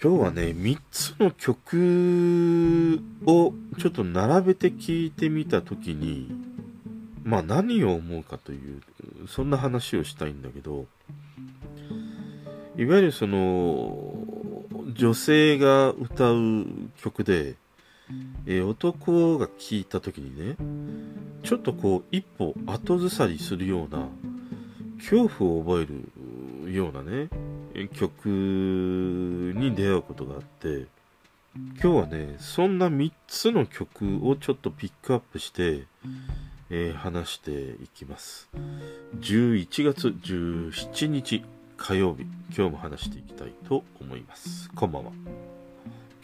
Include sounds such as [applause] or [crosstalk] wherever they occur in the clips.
今日はね、3つの曲をちょっと並べて聴いてみたときに、まあ何を思うかという、そんな話をしたいんだけど、いわゆるその、女性が歌う曲で、えー、男が聴いた時にね、ちょっとこう一歩後ずさりするような恐怖を覚えるようなね、曲に出会うことがあって、今日はね、そんな3つの曲をちょっとピックアップして、えー、話していきます。11月17日火曜日、今日も話していきたいと思います。こんばんは。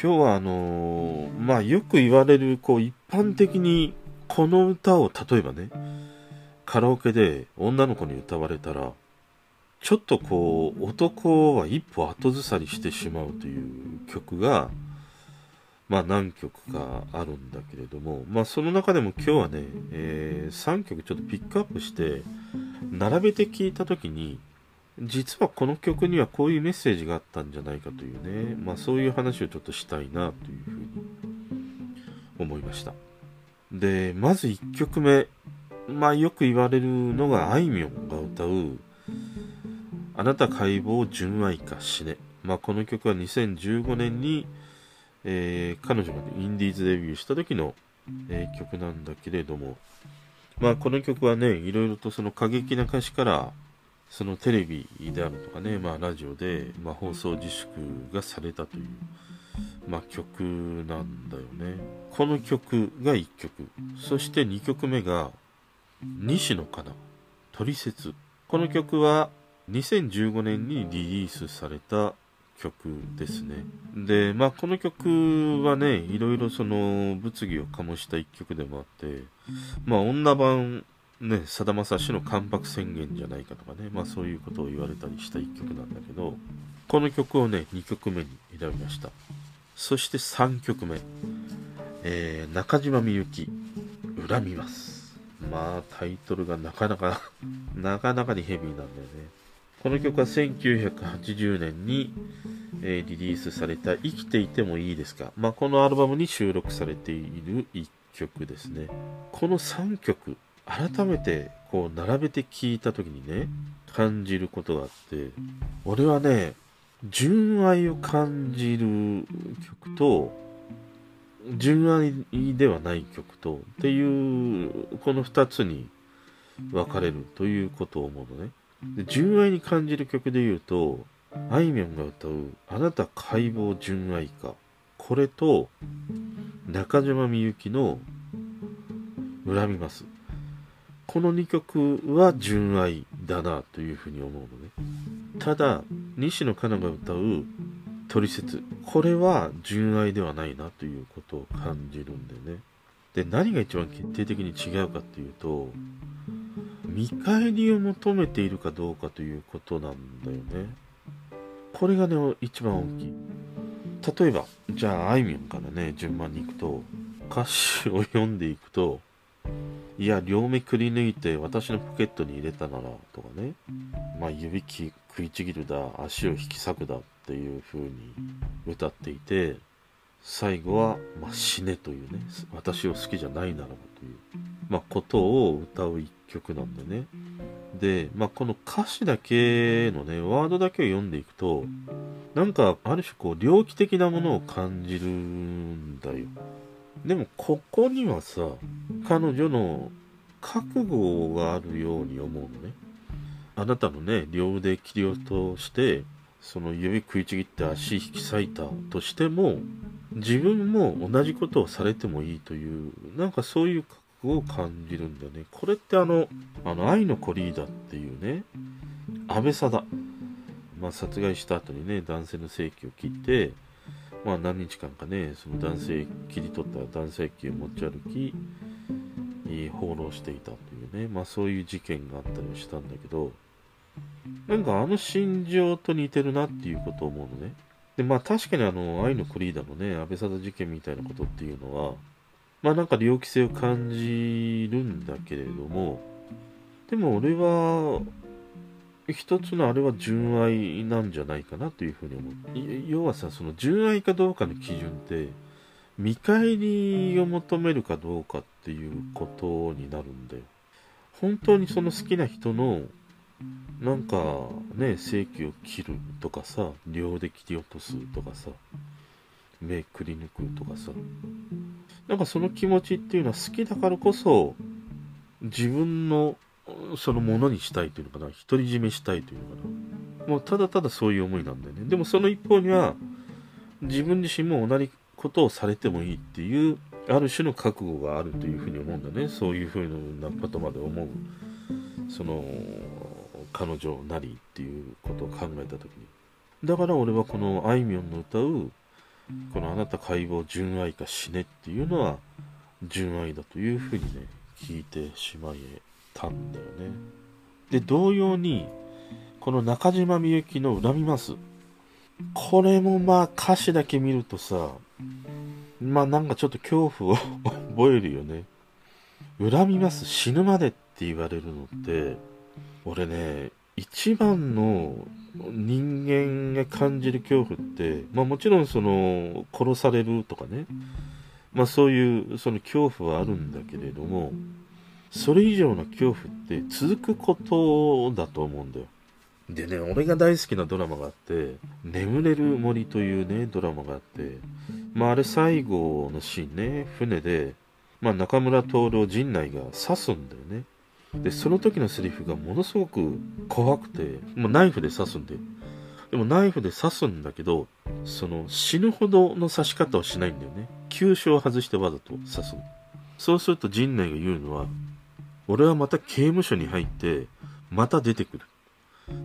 今日はあのー、まあよく言われる、こう一般的にこの歌を例えばね、カラオケで女の子に歌われたら、ちょっとこう男は一歩後ずさりしてしまうという曲が、まあ何曲かあるんだけれども、まあその中でも今日はね、えー、3曲ちょっとピックアップして、並べて聴いた時に、実はこの曲にはこういうメッセージがあったんじゃないかというね、まあそういう話をちょっとしたいなというふうに思いました。で、まず1曲目、まあよく言われるのがあいみょんが歌う、あなた解剖純愛か死ね。まあこの曲は2015年に、えー、彼女が、ね、インディーズデビューした時の、えー、曲なんだけれども、まあこの曲はね、いろいろとその過激な歌詞から、そのテレビであるとかね、まあラジオで、まあ、放送自粛がされたという、まあ曲なんだよね。この曲が1曲。そして2曲目が、西野カナ、トリセツ。この曲は2015年にリリースされた曲ですね。で、まあこの曲はね、いろいろその物議を醸した一曲でもあって、まあ女版ね、さだまさしの関白宣言じゃないかとかね、まあそういうことを言われたりした一曲なんだけど、この曲をね、2曲目に選びました。そして3曲目、えー、中島みゆき、恨みます。まあタイトルがなかなか [laughs] なかなかにヘビーなんだよね。この曲は1980年に、えー、リリースされた生きていてもいいですか？まあこのアルバムに収録されている1曲ですね。この3曲、改めてこう並べて聞いた時にね感じることがあって俺はね純愛を感じる曲と純愛ではない曲とっていうこの2つに分かれるということを思うのねで純愛に感じる曲で言うとあいみょんが歌う「あなた解剖純愛か」これと中島みゆきの「恨みます」この2曲は純愛だなというふうに思うのね。ただ、西野カナが歌うトリセツ。これは純愛ではないなということを感じるんだよね。で、何が一番決定的に違うかっていうと、見返りを求めているかどうかということなんだよね。これがね、一番大きい。例えば、じゃあ、あいみょんからね、順番に行くと、歌詞を読んでいくと、いや、両目くり抜いて私のポケットに入れたなら、とかね。まあ、指食いちぎるだ、足を引き裂くだっていう風に歌っていて、最後は、まあ、死ねというね、私を好きじゃないならばという、まあ、ことを歌う一曲なんでね。で、まあ、この歌詞だけのね、ワードだけを読んでいくと、なんか、ある種こう、猟奇的なものを感じるんだよ。でもここにはさ、彼女の覚悟があるように思うのね。あなたのね、両腕切り落として、その指食いちぎって足引き裂いたとしても、自分も同じことをされてもいいという、なんかそういう覚を感じるんだね。これってあの、あの、愛の子リーダーっていうね、安倍貞。まあ、殺害した後にね、男性の性器を切って、まあ何日間かね、その男性切り取った男性器を持ち歩き、放浪していたというね、まあそういう事件があったりしたんだけど、なんかあの心情と似てるなっていうことを思うのね。で、まあ確かにあの、愛のクリーダーのね、安倍貞事件みたいなことっていうのは、まあなんか猟奇性を感じるんだけれども、でも俺は、一つのあれは純愛なんじゃないかなというふうに思う。要はさ、その純愛かどうかの基準って、見返りを求めるかどうかっていうことになるんだよ。本当にその好きな人の、なんかね、正規を切るとかさ、両で切り落とすとかさ、目くり抜くとかさ、なんかその気持ちっていうのは好きだからこそ、自分のそのものにしたいというのかな、独り占めしたいというのかな。もうただただそういう思いなんだよね。でもその一方には、自分自身も同じことをされてもいいっていう、ある種の覚悟があるというふうに思うんだね。そういうふうなことまで思う、その、彼女なりっていうことを考えたときに。だから俺はこのあいみょんの歌う、このあなた解剖純愛か死ねっていうのは、純愛だというふうにね、聞いてしまえたんだよね。で、同様に、この中島みゆきの恨みます。これもまあ歌詞だけ見るとさ、まあなんかちょっと恐怖を覚えるよね。恨みます死ぬまでって言われるのって、俺ね、一番の人間が感じる恐怖って、まあもちろんその殺されるとかね、まあそういうその恐怖はあるんだけれども、それ以上の恐怖って続くことだと思うんだよ。でね、俺が大好きなドラマがあって、眠れる森というね、ドラマがあって、まああれ最後のシーンね、船で、まあ中村徹を陣内が刺すんだよね。で、その時のセリフがものすごく怖くて、もうナイフで刺すんで。でもナイフで刺すんだけど、その死ぬほどの刺し方をしないんだよね。急所を外してわざと刺すそうすると陣内が言うのは、俺はまた刑務所に入って、また出てくる。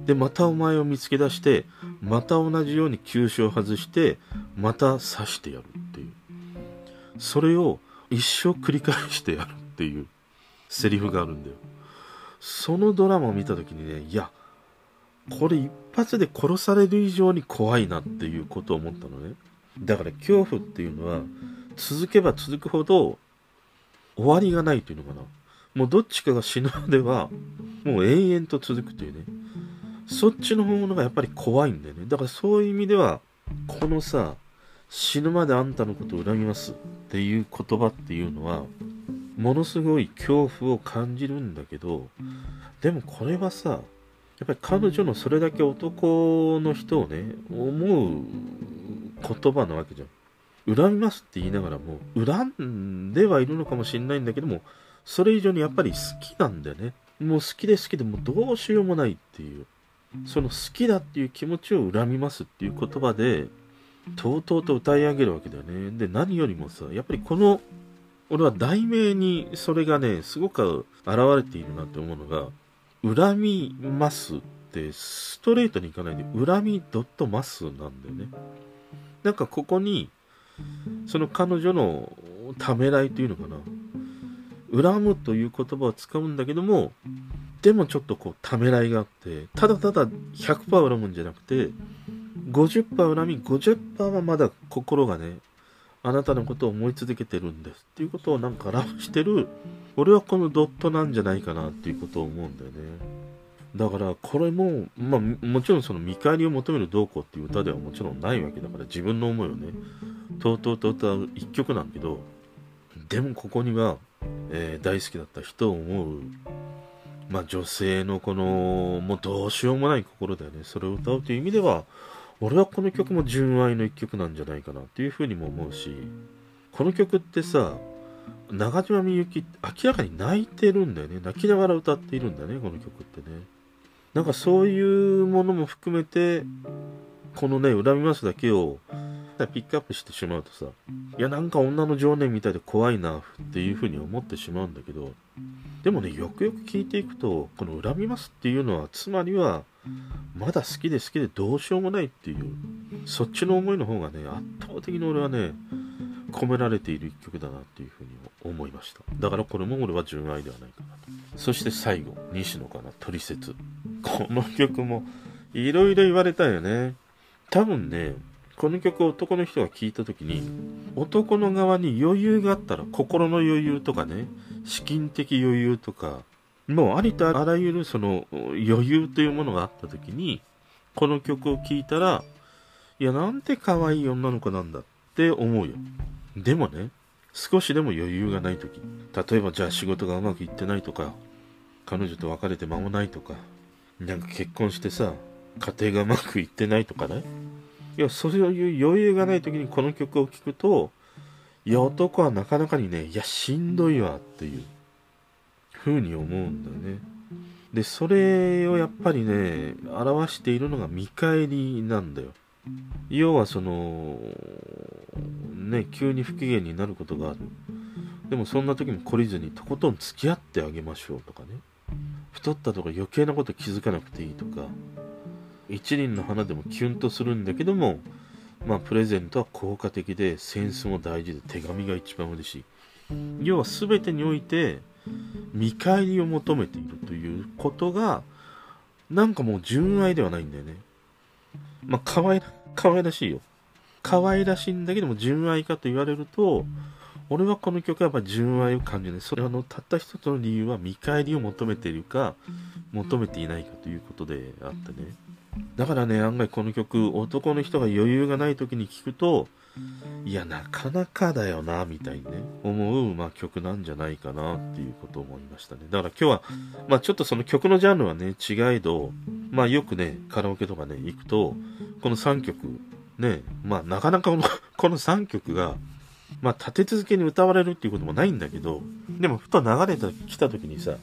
で、またお前を見つけ出して、また同じように急所を外して、また刺してやるっていう。それを一生繰り返してやるっていうセリフがあるんだよ。そのドラマを見た時にね、いや、これ一発で殺される以上に怖いなっていうことを思ったのね。だから恐怖っていうのは、続けば続くほど終わりがないというのかな。もうどっちかが死ぬまでは、もう永遠と続くというね。そっちの方がやっぱり怖いんだよね。だからそういう意味では、このさ、死ぬまであんたのことを恨みますっていう言葉っていうのは、ものすごい恐怖を感じるんだけど、でもこれはさ、やっぱり彼女のそれだけ男の人をね、思う言葉なわけじゃん。恨みますって言いながらも、恨んではいるのかもしれないんだけども、それ以上にやっぱり好きなんだよね。もう好きで好きでもどうしようもないっていう。その好きだっていう気持ちを恨みますっていう言葉で、とうとうと歌い上げるわけだよね。で、何よりもさ、やっぱりこの、俺は題名にそれがね、すごく現れているなって思うのが、恨みますってストレートにいかないで、恨みドットマスなんだよね。なんかここに、その彼女のためらいというのかな。恨むという言葉を使うんだけども、でもちょっとこう、ためらいがあって、ただただ100%恨むんじゃなくて、50%恨み、50%はまだ心がね、あなたのことを思い続けてるんですっていうことをなんか表してる、俺はこのドットなんじゃないかなっていうことを思うんだよね。だから、これも、まあ、もちろんその見返りを求めるどうこうっていう歌ではもちろんないわけだから、自分の思いをね、とうとうと歌う一曲なんけど、でもここには、えー、大好きだった人を思う、まあ、女性のこの、もうどうしようもない心だよね。それを歌うという意味では、俺はこの曲も純愛の一曲なんじゃないかなっていうふうにも思うし、この曲ってさ、中島みゆき明らかに泣いてるんだよね。泣きながら歌っているんだね、この曲ってね。なんかそういうものも含めて、このね、恨みますだけをピックアップしてしまうとさ、いやなんか女の情念みたいで怖いなっていうふうに思ってしまうんだけど、でもね、よくよく聞いていくと、この恨みますっていうのは、つまりは、まだ好きで好きでどうしようもないっていう、そっちの思いの方がね、圧倒的に俺はね、込められている一曲だなっていうふうに思いました。だからこれも俺は純愛ではないかなと。そして最後、西野かな、トリセツ。この曲も、いろいろ言われたよね。多分ね、この曲を男の人が聴いた時に男の側に余裕があったら心の余裕とかね資金的余裕とかもうありとあらゆるその余裕というものがあった時に、この曲を聴いたら、いや、なんて可愛い女の子なんだって思うよ。でもね、少しでも余裕がない時、例えばじゃあ仕事がうまくいってないとか、彼女と別れて間もないとか、なんか結婚してさ、家庭がうまくいってないとかね。いや、そういう余裕がない時にこの曲を聴くと、いや、男はなかなかにね、いや、しんどいわっていう、風に思うんだよね。で、それをやっぱりね、表しているのが見返りなんだよ。要はその、ね、急に不機嫌になることがある。でもそんな時も懲りずにとことん付き合ってあげましょうとかね。太ったとか余計なこと気づかなくていいとか。一輪の花でもキュンとするんだけども、まあ、プレゼントは効果的で、センスも大事で、手紙が一番嬉しい。要は全てにおいて、見返りを求めているということが、なんかもう純愛ではないんだよね。まあ、可愛ら、可愛らしいよ。可愛らしいんだけども、純愛かと言われると、俺はこの曲はやっぱ純愛を感じない。それはあの、たった一つの理由は見返りを求めているか、求めていないかということであってね。だからね、案外この曲、男の人が余裕がない時に聴くと、いや、なかなかだよな、みたいにね、思う、まあ、曲なんじゃないかな、っていうことを思いましたね。だから今日は、まあ、ちょっとその曲のジャンルはね、違いど、まあ、よくね、カラオケとかね、行くと、この3曲、ね、まあ、なかなかこの、[laughs] この3曲が、まあ、立て続けに歌われるっていうこともないんだけど、でも、ふと流れてきた時にさ、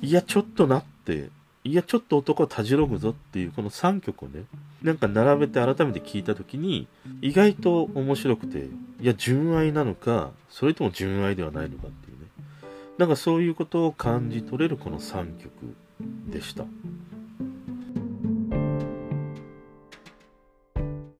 いや、ちょっとなっていや、ちょっと男はたじろぐぞっていうこの3曲をね、なんか並べて改めて聞いた時に、意外と面白くて、いや、純愛なのか、それとも純愛ではないのかっていうね。なんかそういうことを感じ取れるこの3曲でした。